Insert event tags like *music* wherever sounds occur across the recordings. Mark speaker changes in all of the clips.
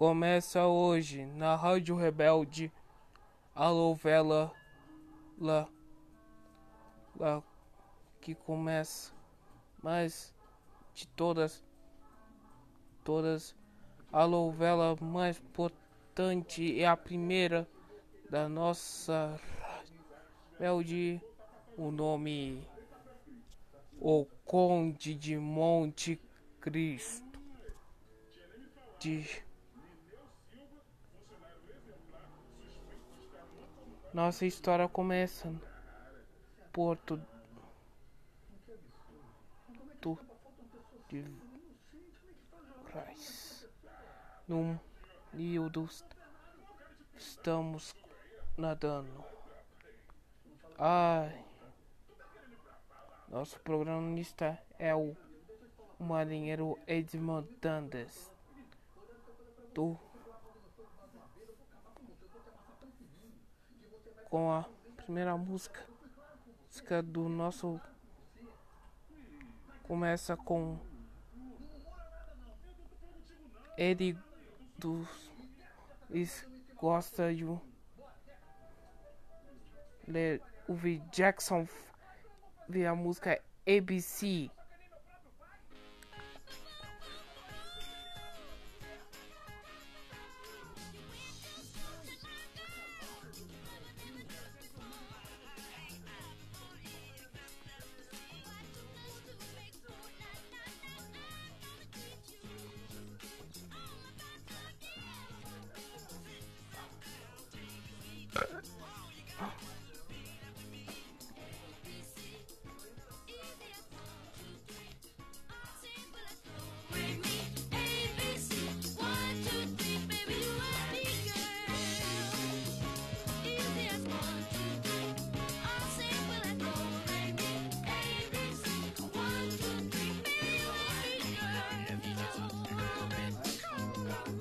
Speaker 1: Começa hoje na Rádio Rebelde. A novela lá, lá que começa. Mais de todas todas a novela mais importante é a primeira da nossa Rebelde. O nome O Conde de Monte Cristo. De Nossa história começa Porto do de Christ. No rio estamos nadando. Ai. Nosso programista é o marinheiro Edmond Dandes. Do com a primeira música, música do nosso começa com ele dos gosta de ler o Jackson ver a música ABC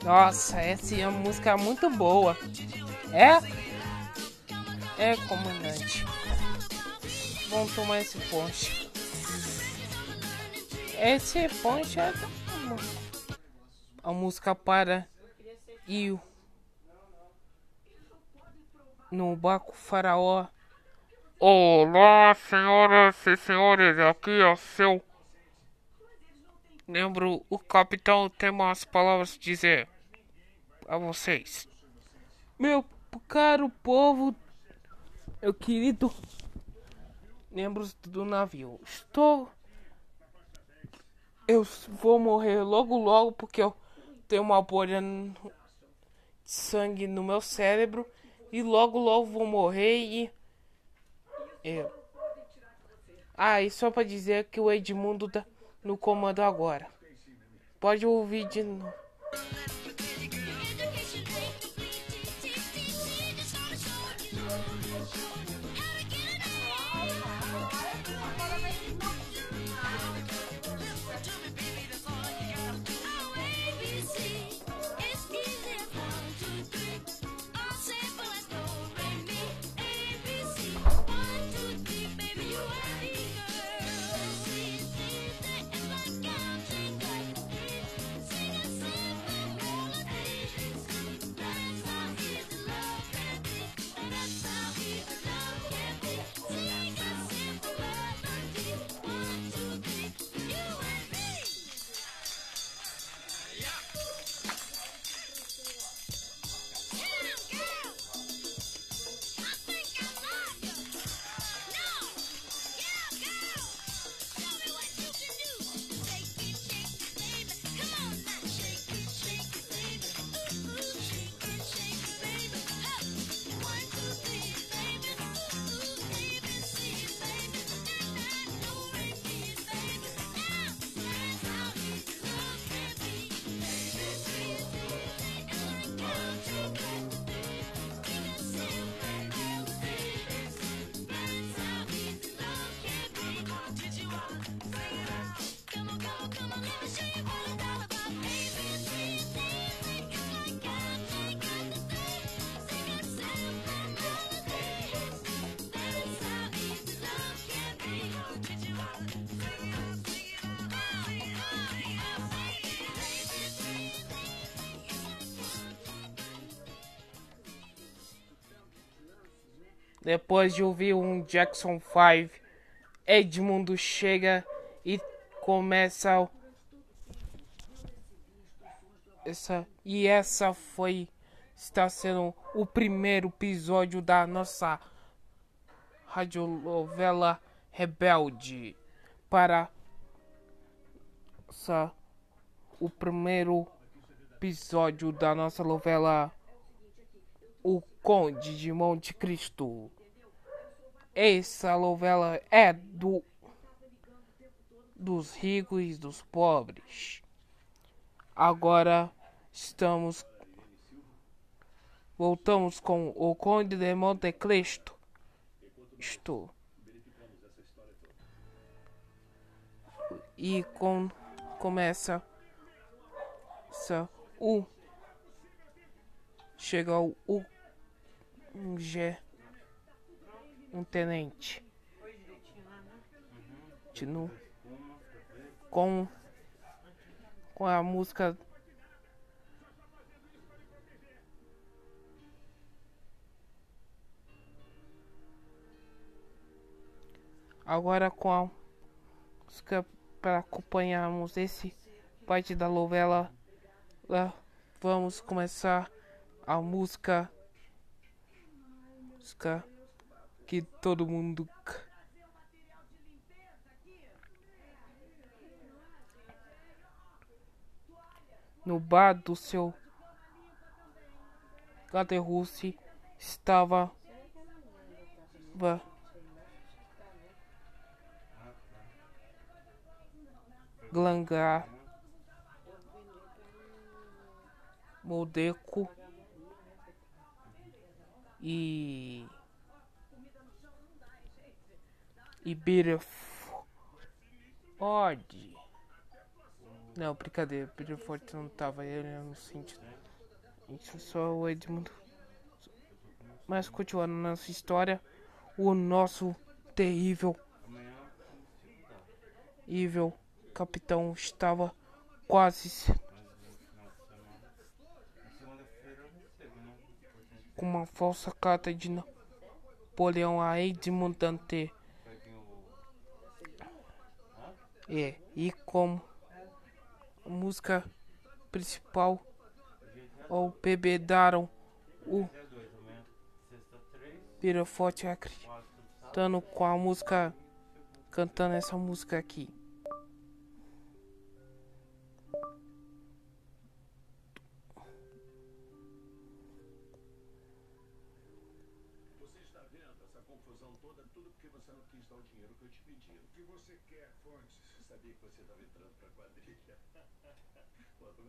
Speaker 1: Nossa, essa é uma música muito boa. É? É, comandante. Vamos tomar esse ponche. Esse ponche é a música para e no Baco Faraó. Olá, senhoras e senhores, aqui é o seu Lembro, o capitão tem umas palavras a dizer a vocês. Meu caro povo, meu querido membros do navio, estou. Eu vou morrer logo logo porque eu tenho uma bolha de sangue no meu cérebro e logo logo vou morrer e. É. Ah, e só pra dizer que o Edmundo tá no comando agora. Pode ouvir de novo. Depois de ouvir um Jackson 5, Edmundo chega e começa essa e essa foi está sendo o primeiro episódio da nossa radionovela Rebelde. Para essa, o primeiro episódio da nossa novela O Conde de Monte Cristo. Essa novela é do dos ricos e dos pobres. Agora estamos voltamos com o Conde de Monte Cristo. Estou. E com começa o chega o um G. Um tenente. Continua. Com com a música agora com a música para acompanharmos esse parte da novela vamos começar a música música que todo mundo no bar do seu Gaterrusse estava Glangar Moldeco e e Bitterford. Não, brincadeira, Bitterford não tava, ele não senti. Isso só o Edmundo. Mas continuando nossa história, o nosso terrível evil capitão estava quase com uma falsa carta de Napoleão a Edmond Dante. É, e como música principal ao bebedaram o Piraforte acreditando com a música cantando essa música aqui.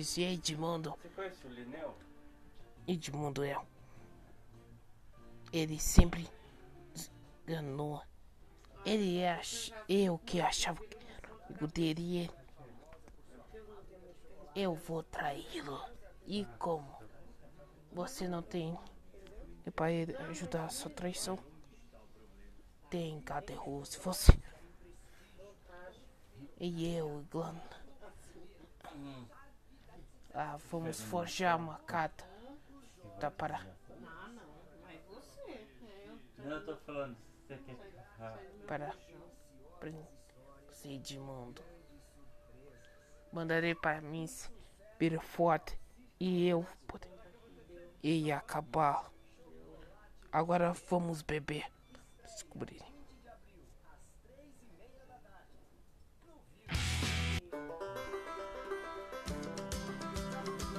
Speaker 1: Dizia Edmundo.
Speaker 2: Você conhece o Lineu?
Speaker 1: Edmundo é. Ele sempre enganou. Ele acha. Eu que achava que era amigo dele. Eu vou traí-lo. E como? Você não tem. E para ajudar a sua traição? Tem Caterro. Se você. E eu, Glan. Hum. Ah, vamos forjar uma carta. Tá para.
Speaker 2: Não, não, mas você. Não, eu tô falando. Você quer. Ah.
Speaker 1: Para. Príncipe de mundo. Mandarei para mim vir forte e eu poder. E acabar. Agora vamos beber. Descobrir.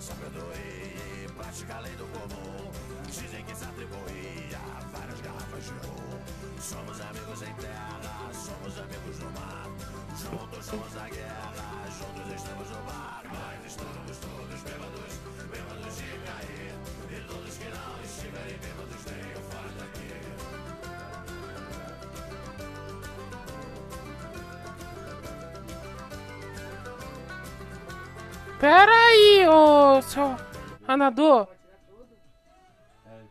Speaker 3: sabedoria e prática além do comum. Dizem que se atribuía a várias garrafas de rum. Somos amigos em terra, somos amigos no mar. Juntos somos a guerra, juntos estamos no bar. Nós estamos todos bêbados, bêbados de cair. E todos que não estiverem bêbados venham fora daqui.
Speaker 1: Pera aí, ô seu Anador.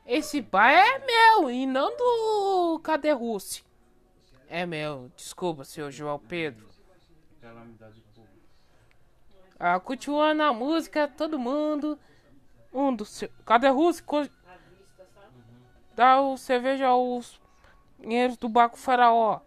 Speaker 1: Esse bar é meu e não do Cadê Russi. É meu, desculpa, senhor João Pedro. Ah, continuando a música, todo mundo. Um do seu. Cadê Russi? Co- Dá o cerveja aos dinheiros do Baco Faraó.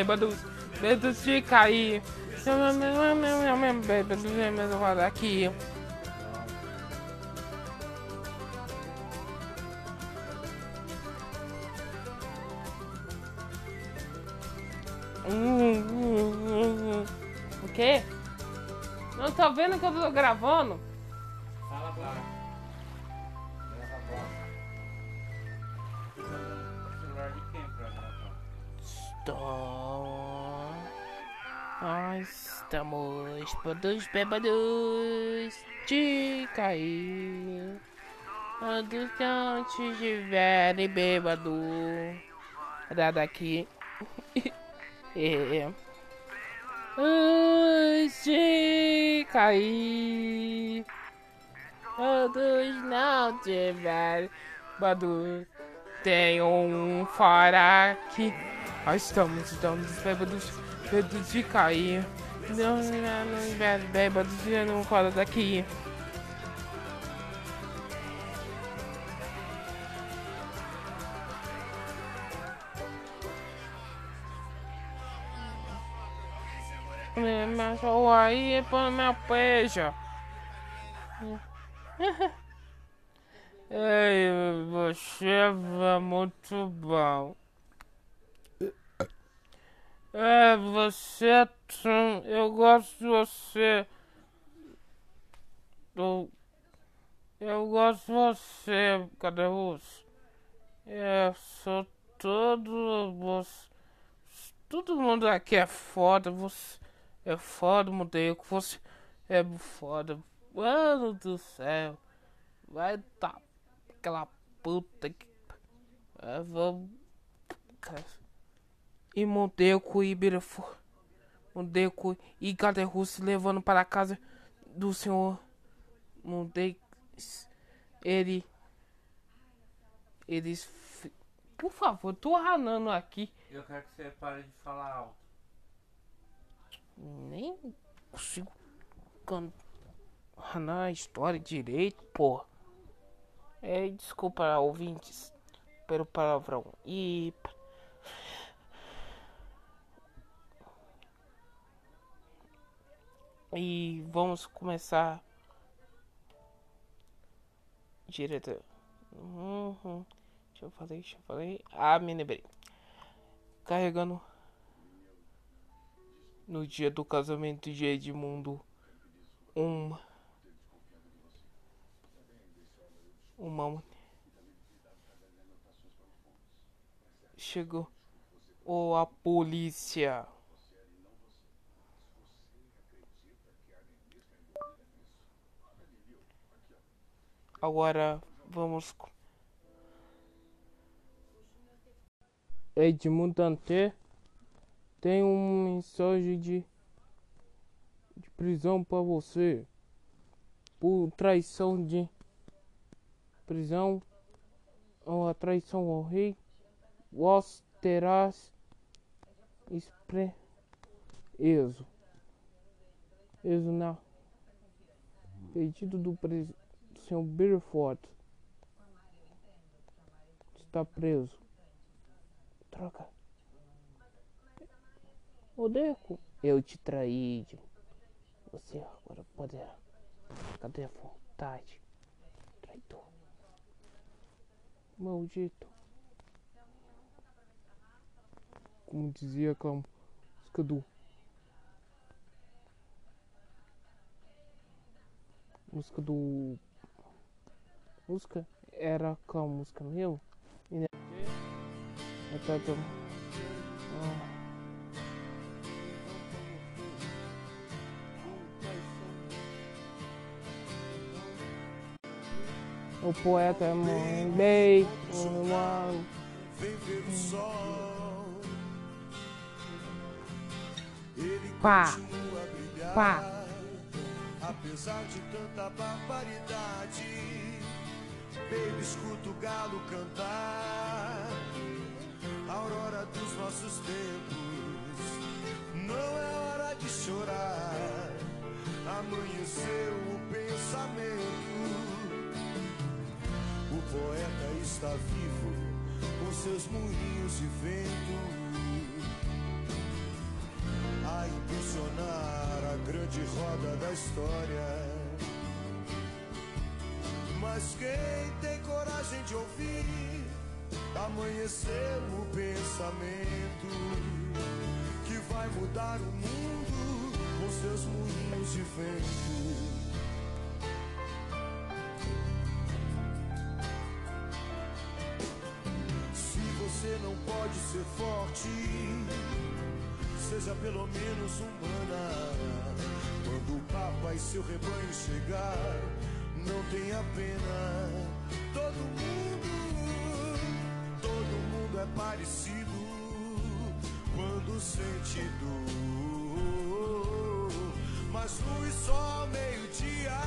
Speaker 3: Bêbados, bêbados de cair. Somos
Speaker 1: bêbados, bêbados fora daqui. Hum, hum, hum. O quê? Não tô vendo que eu tô gravando? Nós estamos todos bêbados de cair. Quando não estiverem bêbado, era daqui. *laughs* é. Antes de cair. Todos não tiverem bêbado. Tem um fora aqui. Nós estamos, estamos bêbados, bêbados de cair. Não, não, de não fora daqui. É, Mas ó, aí põe minha peja. *laughs* Ei, você é muito bom. É, você é tão... Eu gosto de você. Eu, eu gosto de você, cadê você? É, sou todo... Você, todo mundo aqui é foda, você é foda, mudei com você é foda. Mano do céu. Vai tá aquela puta que. É, vamos. E Monteco e Ibirafu. Monteco e Gaderrusso levando para a casa do senhor Monteco. Ele. Eles. Por favor, tô ranando aqui.
Speaker 4: Eu quero que você pare de falar alto.
Speaker 1: Nem consigo ranar a história direito, porra. É, desculpa, ouvintes, pelo palavrão. E. E vamos começar direto. Uhum. Deixa eu fazer, deixa eu fazer. Ah, me lembrei. Carregando no dia do casamento de Edmundo uma uma chegou ou oh, a polícia agora vamos com Edmundo Dante tem um mensagem de, de prisão para você por traição de prisão ou a traição ao rei, vós terás preso. Exo na pedido do, pre, do senhor Birford está preso. Troca. Odeco, eu te traí. Você agora poderá. Cadê a vontade? Traidor. Maldito. Como dizia aquela música do. Música do. Música? Era qual música? E, né? Até, ah. O poeta é mãe, bem,
Speaker 5: ver o sol. Ele
Speaker 1: Pá. Pá.
Speaker 5: Apesar de tanta barbaridade, baby, escuta o galo cantar. A aurora dos nossos tempos. Não é hora de chorar. Amanheceu o pensamento. O poeta está vivo com seus moinhos de vento a impulsionar a grande roda da história. Mas quem tem coragem de ouvir, amanheceu o pensamento que vai mudar o mundo com seus moinhos de vento. Se você não pode ser forte, seja pelo menos humana. Quando o Papa e seu rebanho chegar, não tenha pena. Todo mundo, todo mundo é parecido quando sente dor. Mas luz só meio-dia,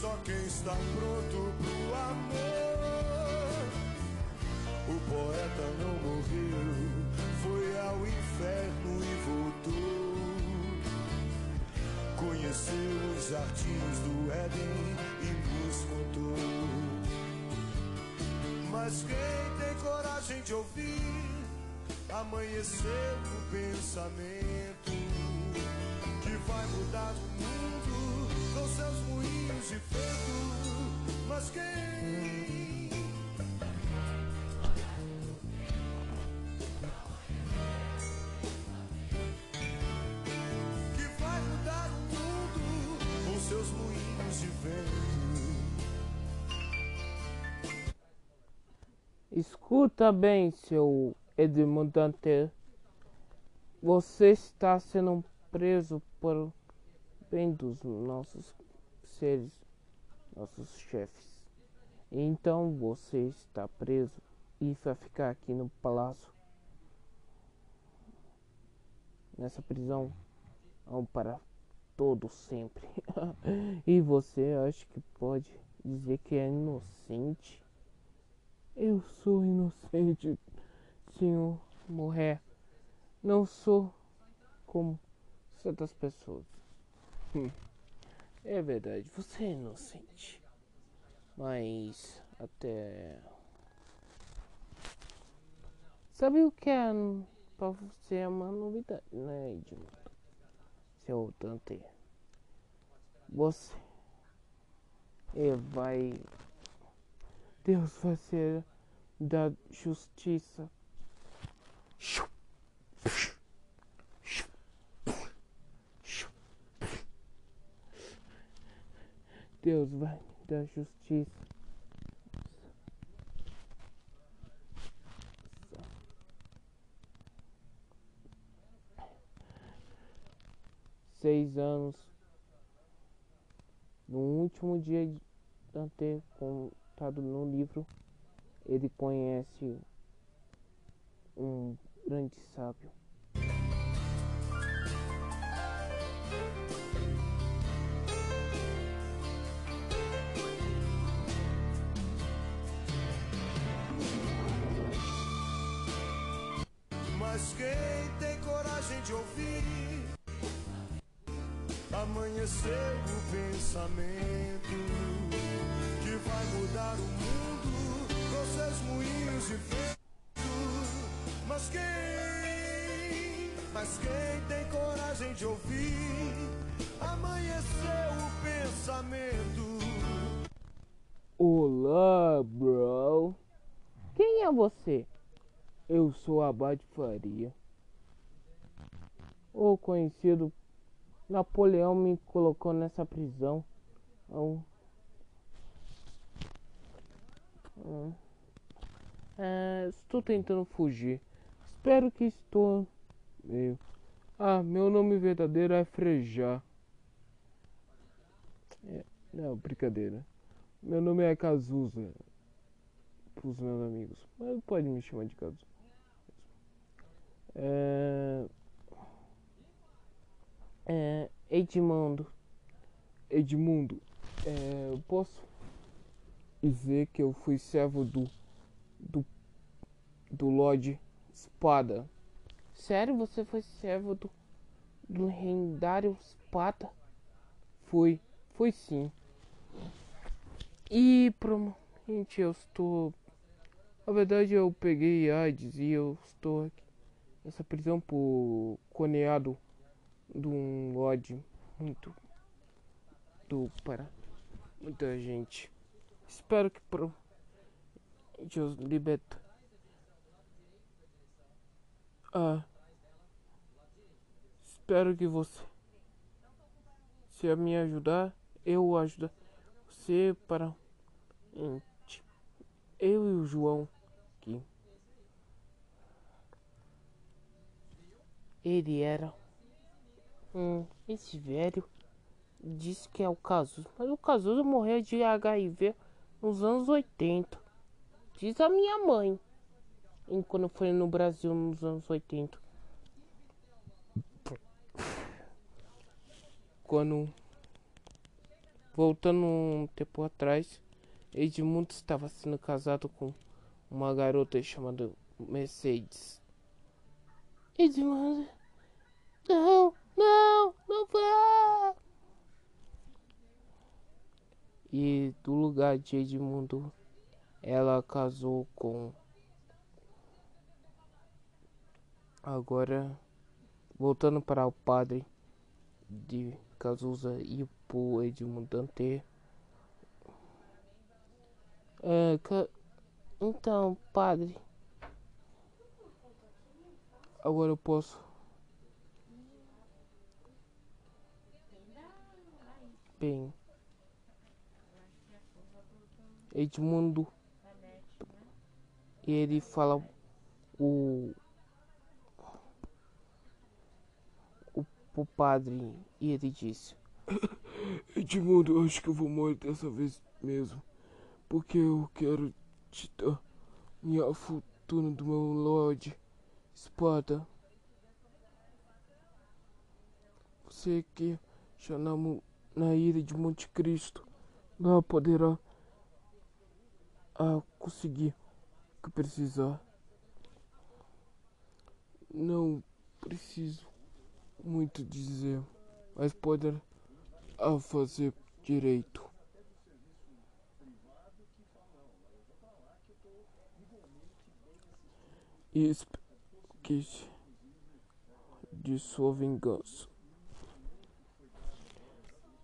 Speaker 5: só quem está pronto pro amor. O poeta não morreu, foi ao inferno e voltou. Conheceu os jardins do Éden e nos contou. Mas quem tem coragem de ouvir, amanheceu o pensamento que vai mudar o mundo com seus moinhos de vento. Mas quem
Speaker 1: Escuta bem, seu Edmundo Dante. Você está sendo preso por bem dos nossos seres, nossos chefes. Então você está preso e vai ficar aqui no palácio, nessa prisão, para todo sempre. *laughs* e você acha que pode dizer que é inocente? Eu sou inocente, senhor Morré. Não sou como certas pessoas. Hum, É verdade, você é inocente. Mas até. Sabe o que é pra você é uma novidade, né, Edmundo? Seu Dante. Você é, vai. Deus vai ser da justiça. Deus vai me dar justiça. Seis anos. No último dia de ter como contado no livro, ele conhece um grande sábio.
Speaker 5: Mas quem tem coragem de ouvir amanhecer o pensamento vai mudar o mundo com seus moinhos de vento. Mas quem, mas quem tem coragem de ouvir amanhecer o pensamento?
Speaker 1: Olá, bro. Quem é você? Eu sou Abade Faria. O conhecido Napoleão me colocou nessa prisão. Eu... Hum. É, estou tentando fugir. Espero que estou. Ah, meu nome verdadeiro é Frejá. É, não, brincadeira. Meu nome é Cazuza. Para os meus amigos. Mas pode me chamar de Cazuza. É... É... Edmundo. Edmundo. É... Eu posso dizer que eu fui servo do. Do. Do Lorde Espada. Sério? Você foi servo do. Do lendário Espada? Fui. Foi sim. E provavelmente eu estou. Na verdade eu peguei AIDS e eu estou aqui nessa prisão por coneado de um lorde muito do para muita gente. Espero que pro Deus liberta. Ah, espero que você se me ajudar, eu ajudo você para eu e o João aqui. Ele era um esse velho disse que é o Cazuza, mas o Cazuza morreu de HIV nos anos 80. Diz a minha mãe. Quando foi no Brasil nos anos 80. Quando voltando um tempo atrás, Edmundo estava sendo casado com uma garota chamada Mercedes. Edmundo, não, não, não vá. E do lugar de Edmundo, ela casou com. Agora, voltando para o padre de Cazuza e o Edmundo Dante. É, ca... Então, padre. Agora eu posso. Bem. Edmundo. Ele fala o. O, o padre. E ele disse: *coughs* Edmundo, acho que eu vou morrer dessa vez mesmo. Porque eu quero te dar minha fortuna do meu Lorde Espada. Você que já na, na ilha de Monte Cristo. Lá poderá ah, conseguir o que precisar. Não preciso muito dizer, mas poderá a fazer direito. E esqueça de sua vingança.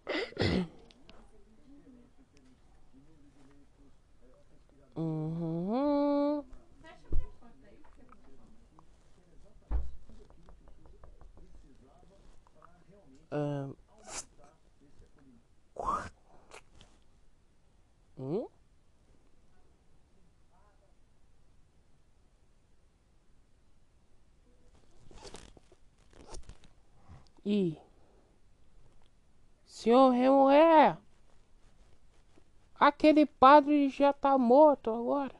Speaker 1: *coughs* Uhum. Um. Hum? E Senhor Remoé, aquele padre já tá morto agora.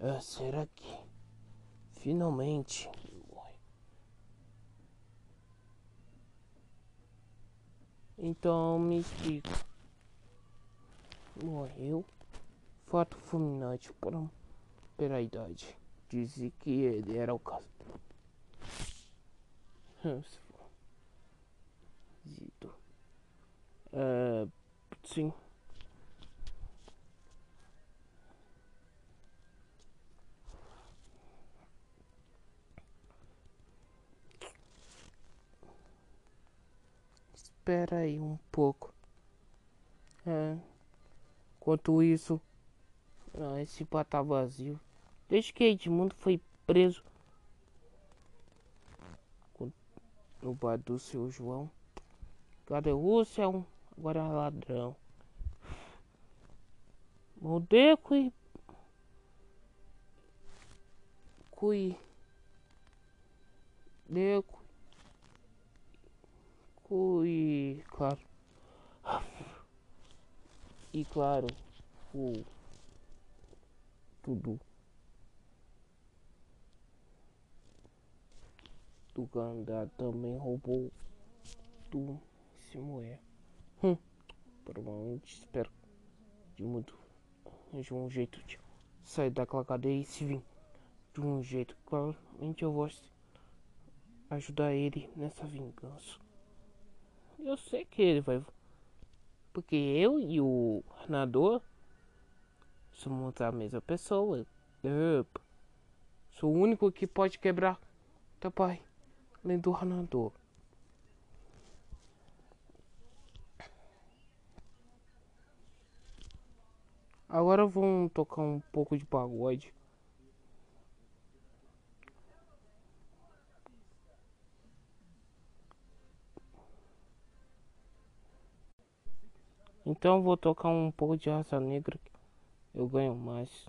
Speaker 1: Ah, será que finalmente Então me explica. Morreu? Fato fulminante por, pela idade. Disse que ele era o caso. *laughs* Uh, sim. Espera aí um pouco. É. Enquanto isso, ah, esse bar tá vazio. Desde que Edmundo foi preso no bar do seu João. Cadê o Russell? Agora é ladrão. Modeco e. Cui. Deco. Cui. Claro. E claro. O. Tudo. Do Gandá também roubou do Simoé. Hum, provavelmente espero de muito de um jeito de sair daquela cadeia e se vir de um jeito. Claramente eu vou ajudar ele nessa vingança. Eu sei que ele vai. Porque eu e o Renador somos a mesma pessoa. Sou o único que pode quebrar teu pai, além do Renador. Agora vamos tocar um pouco de pagode. Então vou tocar um pouco de raça negra. Eu ganho mais.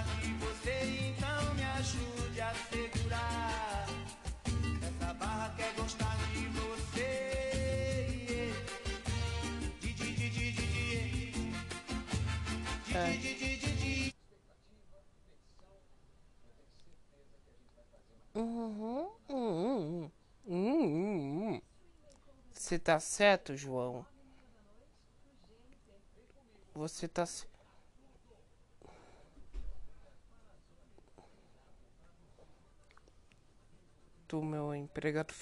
Speaker 6: Você
Speaker 1: tá certo, João? Você tá do meu empregado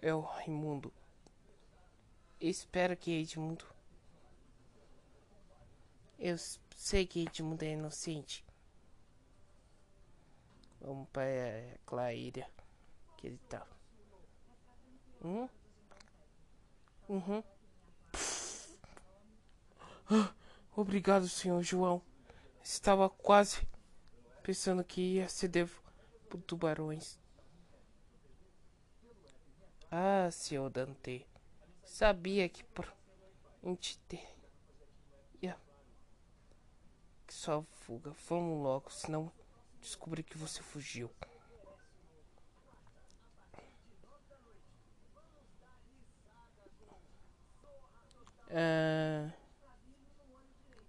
Speaker 1: é o Raimundo. Espero que Edmundo. Eu sei que Edmundo é inocente. Vamos para aquela ilha que ele tá. Hum? Uhum. Ah, *gasps* obrigado, senhor João. Estava quase pensando que ia ser devo por tubarões. Ah, senhor Dante. Sabia que por ter. Yeah. Que só fuga. Vamos logo, senão descobri que você fugiu. É...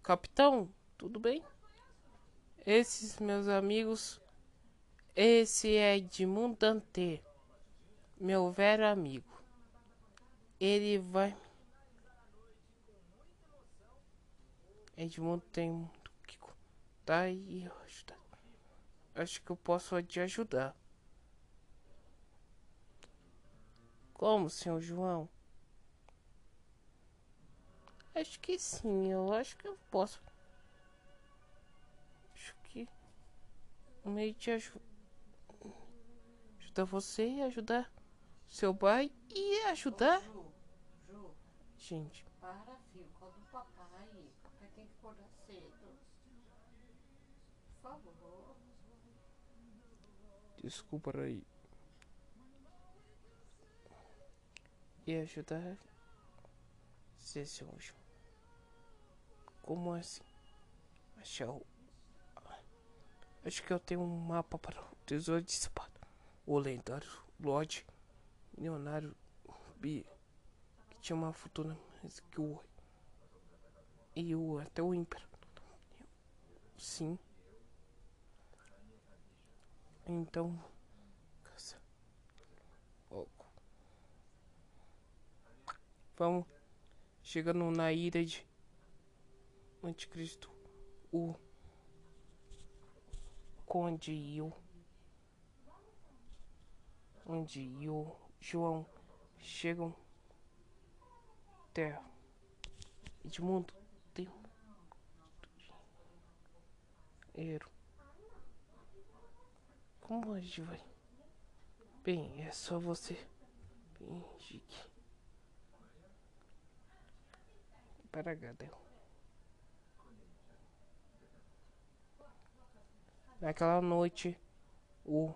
Speaker 1: Capitão, tudo bem? Esses meus amigos. Esse é Edmundo Dante, meu velho amigo. Ele vai. Edmundo tem muito que tá e ajudar. Acho que eu posso te ajudar. Como, senhor João? Acho que sim, eu acho que eu posso. Acho que meio de ajudar ajudar você e ajudar seu pai e ajudar.
Speaker 2: Ju, Ju,
Speaker 1: Gente,
Speaker 2: para, filho. Acorda o papai. Papai tem que acordar cedo. Por favor.
Speaker 1: Desculpa aí. E ajudar João. Como assim? Achar o. Acho que eu tenho um mapa para o tesouro de sapato. O lendário Lorde Leonardo B. Que tinha uma fortuna mais que o. E o até o ímpero. Sim. Então. Caça. Logo. Vamos. Chegando na ilha de. Anticristo. O. Conde e o. Onde e o João chegam. Terra. Edmundo tem. Dinheiro. Como gente vai? Bem, é só você fingir que. Para Gadel. Naquela noite, o.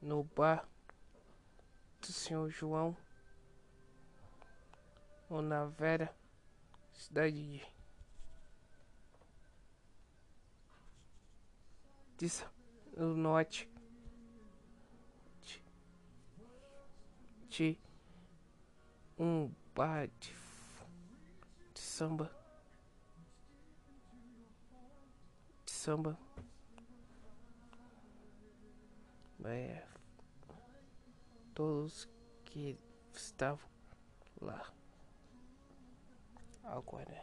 Speaker 1: No bar do senhor João. Ou na Vera, cidade de. Disso, no norte. De, um bar de, de samba. De samba. É, todos que estavam lá. Agora,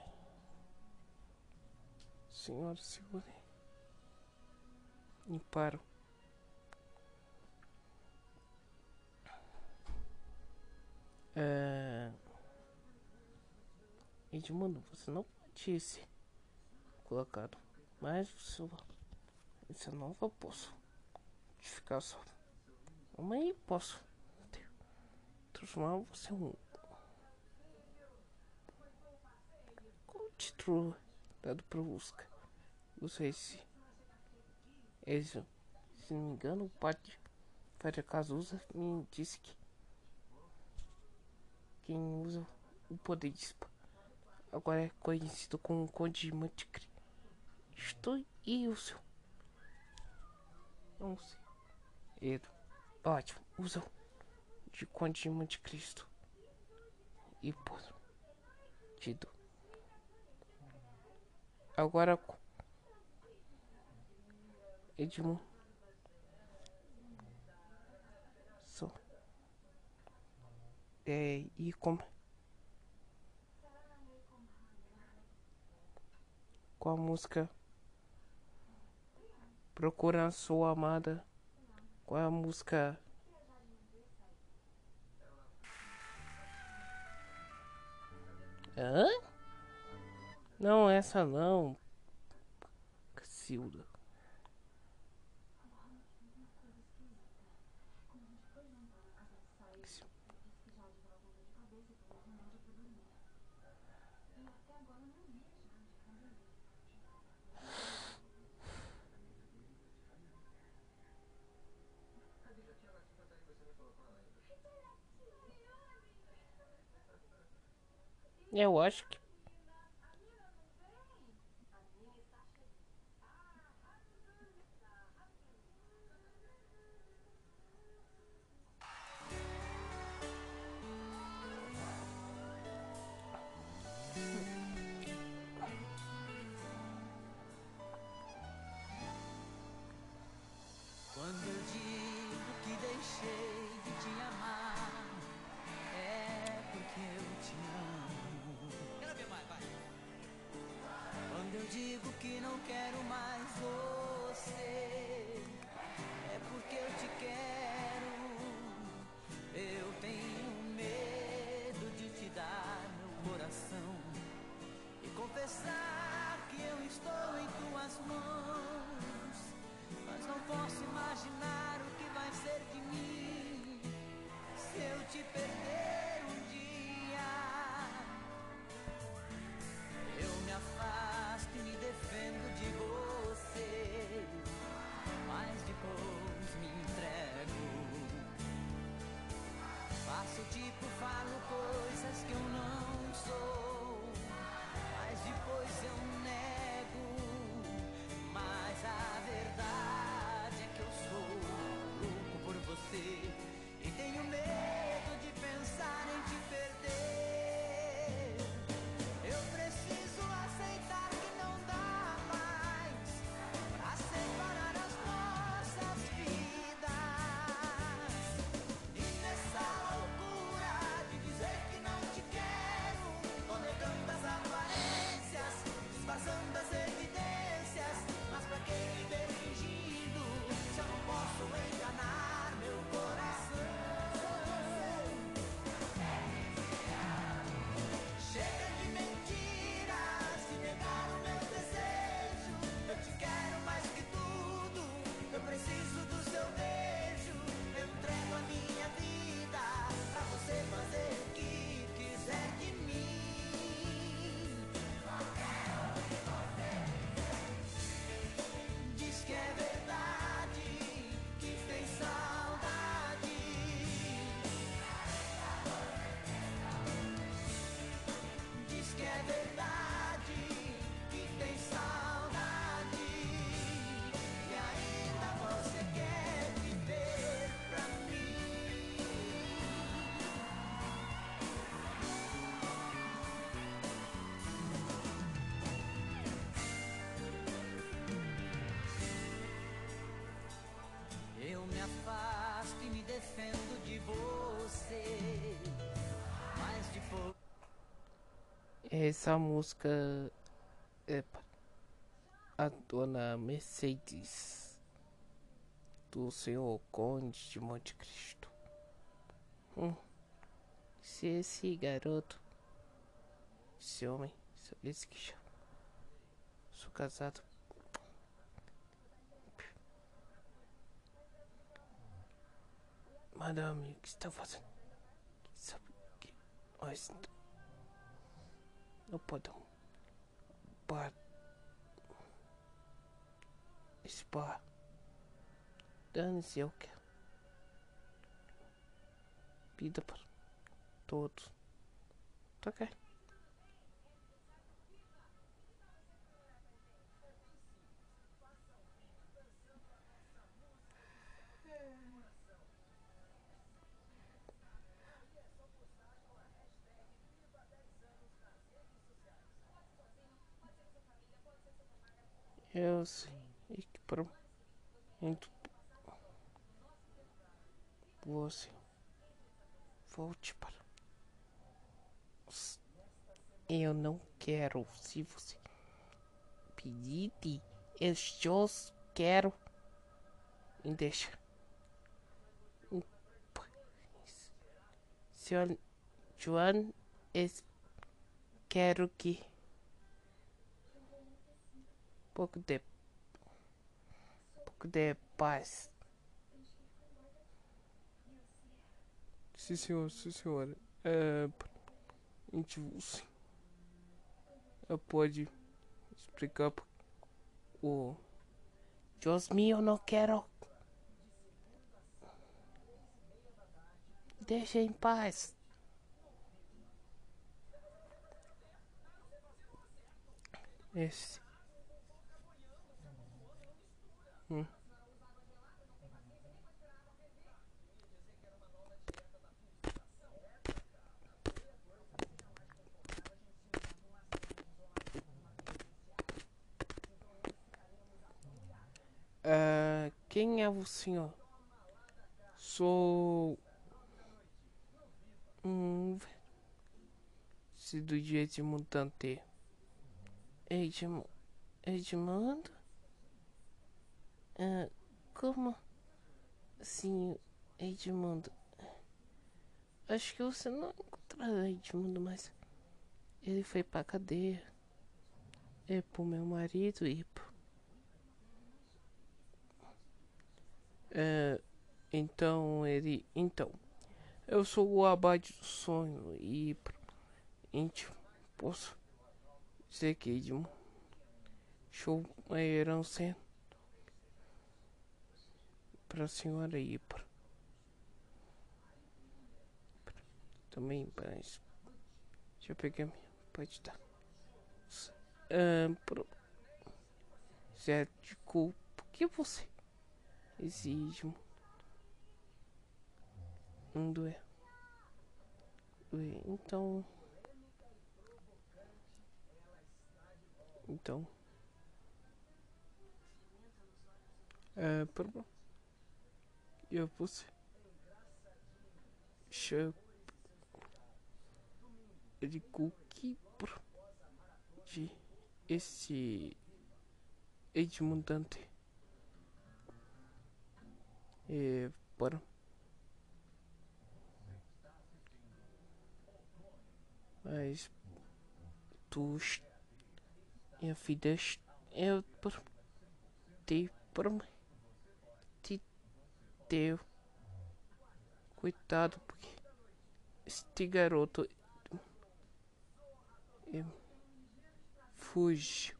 Speaker 1: senhor, segure paro. É... Edmundo, você não pode ser colocado, mas você, não vai posso ficar só. Mas posso transformar você um título dado para busca? Não sei se esse, se não me engano, o padre Padre Cazuza me disse que quem usa o poder de espada agora é conhecido como Conde de Monte Cristo e o seu. Não sei. Edo. Ótimo. Usa de Conde de Monte Cristo. E por. Tido. Agora Edmundo. Só. É, e como. Com a música. Procura sua amada. Com a música. Hã? Não, essa não. Cacilda. Eu acho que. Essa música é a dona Mercedes do senhor Conde de Monte Cristo. Hum. Se esse garoto, esse homem, esse que já sou casado. Madame, o que está fazendo? Sabe que nós não podemos bar bar dane-se eu quero vida para todos. Tá ok Eu que para muito você volte para eu não quero se você pedir eu só quero me deixa senhor es- quero que pouco de pouco de paz. Sim, senhor, sim, senhora. É, a gente é, pode explicar o Deus meu, eu não quero. Deixa em paz. Esse. Hum. Ah, quem é o senhor? Sou um se do dia de mutante. Edmund, Edmundo? Ah, como assim, Edmundo? Acho que você não encontrará Edmundo, mas ele foi pra cadeia. É pro meu marido e pro... É, então ele. Então. Eu sou o abade do sonho e íntimo posso dizer que Edmundo show uma herança pra senhora ir. Pra também mas já peguei a minha pode dar. Um, pro Zé de culpa que você exige um doer. Então. Então. É problema eu Chap de cookie de esse Edmund Dante é para mas tu minha filha eu te te teu coitado porque este garoto é, fuge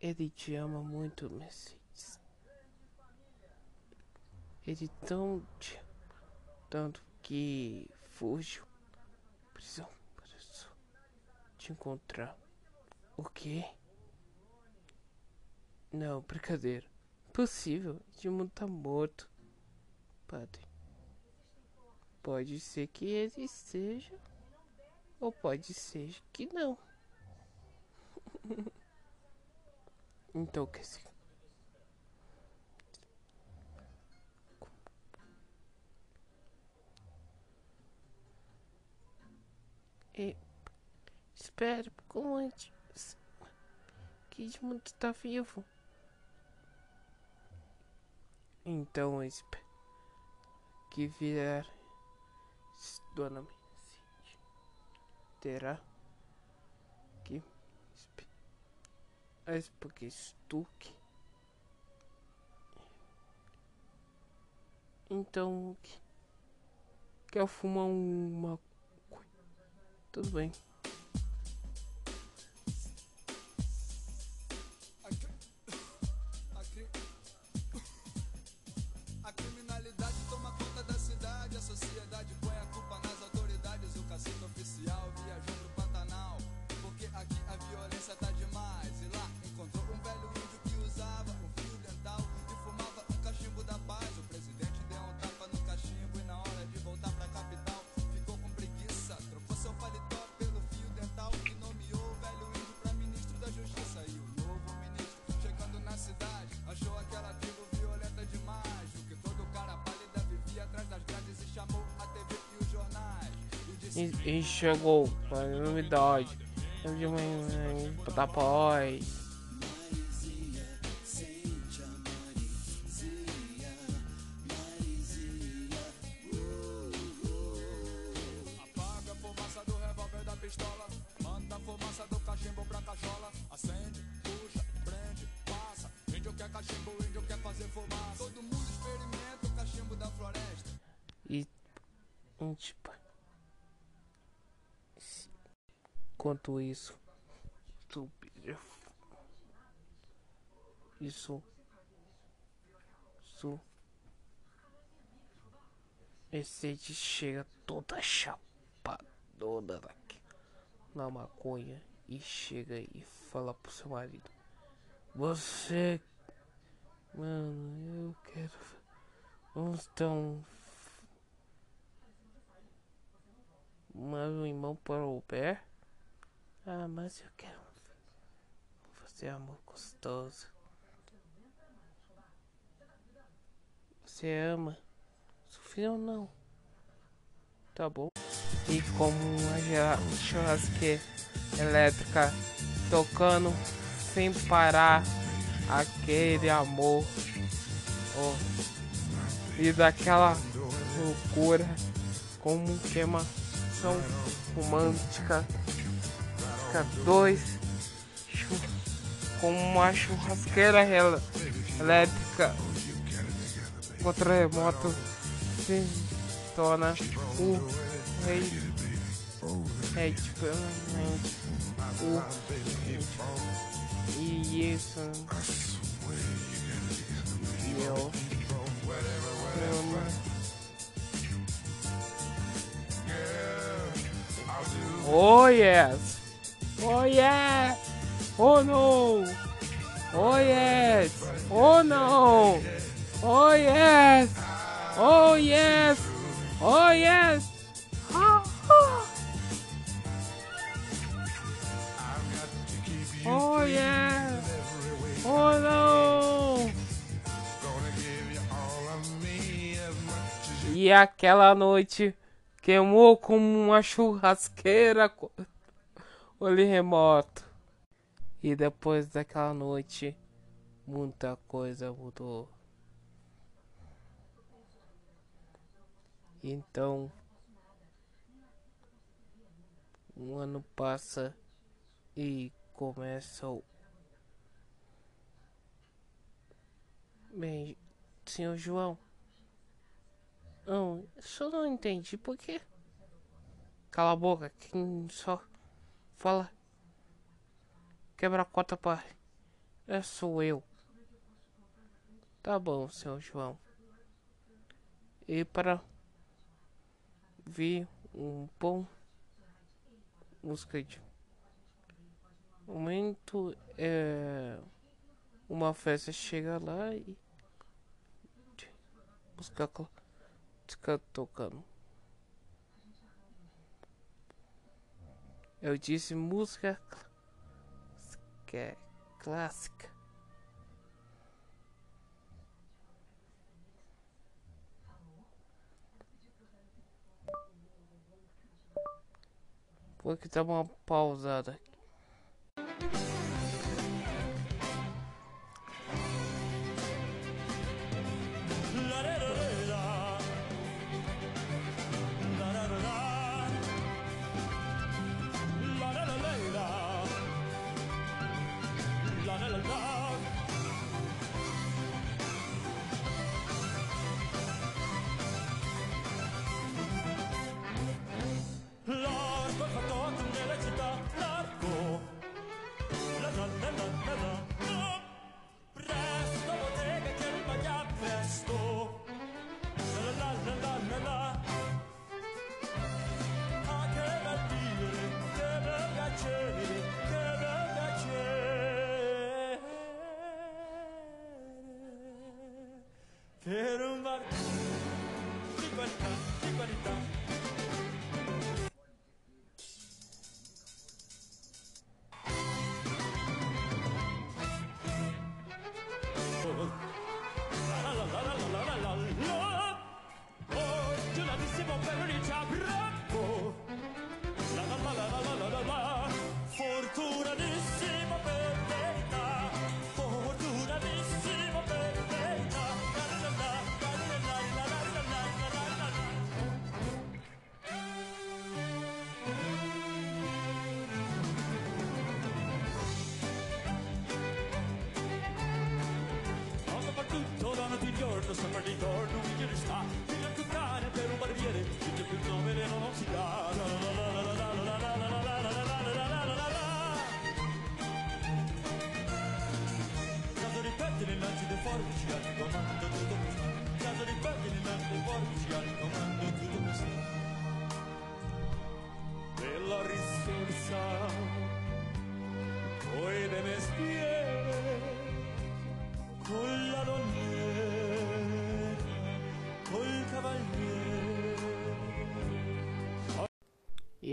Speaker 1: ele te ama muito Mercedes ele tão te tanto que fugiu prisão para te encontrar o quê? Não, brincadeira. Possível. Edmundo tá morto. Padre. Pode ser que ele esteja. Ou pode ser que não. *laughs* então que se. E espere como antes que Edmundo está vivo. Então espere que vier Dona Minha terá que mas porque estuque então quer fumar uma tudo bem
Speaker 7: E E, e
Speaker 1: chegou a novidade. Eu de manhã botar chega toda chapadona daqui na maconha e chega e fala pro seu marido: Você. Mano, eu quero. Vamos dar um o irmão para o pé? Ah, mas eu quero fazer amor gostoso. Você ama? Filho ou não? Tá bom. E como uma churrasqueira elétrica tocando sem parar aquele amor oh, e daquela loucura como tão romântica fica dois com uma churrasqueira elétrica o terremoto se torna o rei é tipo o e isso eu eu Oh yes! Oh yeah! Oh no! Oh yes! Oh no! Oh yes! Oh yes! Oh yes! Ah. Oh yeah! Oh no! E aquela noite queimou como uma churrasqueira olho remoto. E depois daquela noite, muita coisa mudou. Então, um ano passa e começa o. Bem, senhor João. Não, só não entendi por quê. Cala a boca, quem só fala. Quebra a cota pai. É sou eu. Tá bom, senhor João. E para vir um bom música de momento é uma festa chega lá e música clássica tocando. Eu disse música clássica, clássica. Porque tá uma pausada
Speaker 8: Era un barco, chicuarita,
Speaker 1: chicuarita.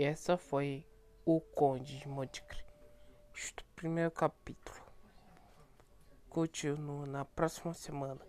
Speaker 1: Essa foi o Conde de Monte Cristo, primeiro capítulo. Continua na próxima semana.